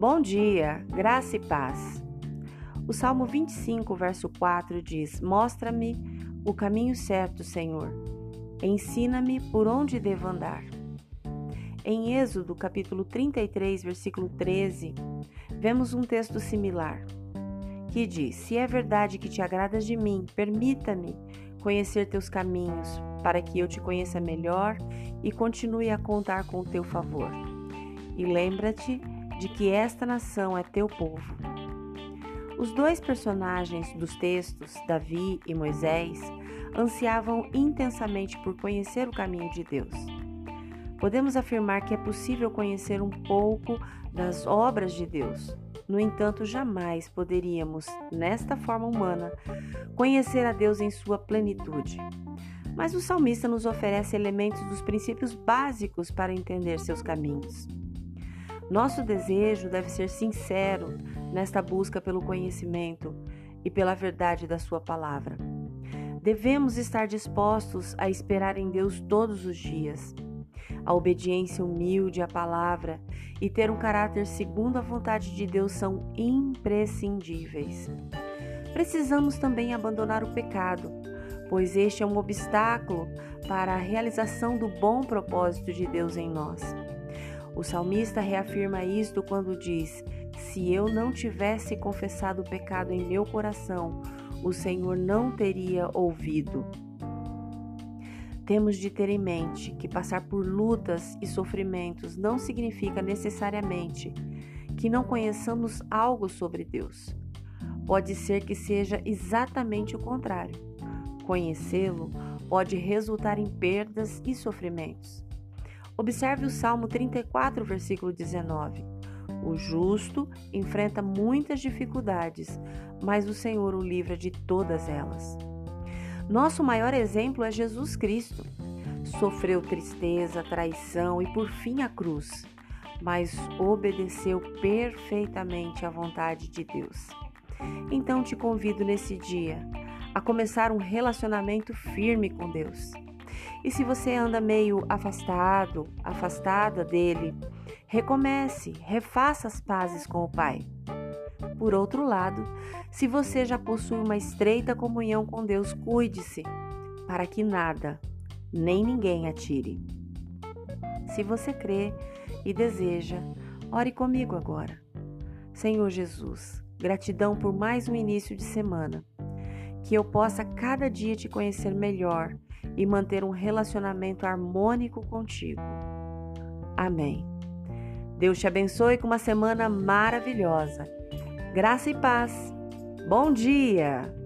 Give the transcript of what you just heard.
Bom dia, graça e paz. O Salmo 25, verso 4 diz: Mostra-me o caminho certo, Senhor. Ensina-me por onde devo andar. Em Êxodo, capítulo 33, versículo 13, vemos um texto similar que diz: Se é verdade que te agradas de mim, permita-me conhecer teus caminhos, para que eu te conheça melhor e continue a contar com o teu favor. E lembra-te de que esta nação é teu povo. Os dois personagens dos textos, Davi e Moisés, ansiavam intensamente por conhecer o caminho de Deus. Podemos afirmar que é possível conhecer um pouco das obras de Deus, no entanto, jamais poderíamos, nesta forma humana, conhecer a Deus em sua plenitude. Mas o salmista nos oferece elementos dos princípios básicos para entender seus caminhos. Nosso desejo deve ser sincero nesta busca pelo conhecimento e pela verdade da Sua palavra. Devemos estar dispostos a esperar em Deus todos os dias a obediência humilde à palavra e ter um caráter segundo a vontade de Deus são imprescindíveis. Precisamos também abandonar o pecado, pois este é um obstáculo para a realização do bom propósito de Deus em nós. O salmista reafirma isto quando diz: Se eu não tivesse confessado o pecado em meu coração, o Senhor não teria ouvido. Temos de ter em mente que passar por lutas e sofrimentos não significa necessariamente que não conheçamos algo sobre Deus. Pode ser que seja exatamente o contrário. Conhecê-lo pode resultar em perdas e sofrimentos. Observe o Salmo 34, versículo 19. O justo enfrenta muitas dificuldades, mas o Senhor o livra de todas elas. Nosso maior exemplo é Jesus Cristo. Sofreu tristeza, traição e por fim a cruz, mas obedeceu perfeitamente à vontade de Deus. Então te convido nesse dia a começar um relacionamento firme com Deus. E se você anda meio afastado, afastada dele, recomece, refaça as pazes com o Pai. Por outro lado, se você já possui uma estreita comunhão com Deus, cuide-se para que nada, nem ninguém atire. Se você crê e deseja, ore comigo agora. Senhor Jesus, gratidão por mais um início de semana. Que eu possa cada dia te conhecer melhor e manter um relacionamento harmônico contigo. Amém. Deus te abençoe com uma semana maravilhosa Graça e paz. Bom dia!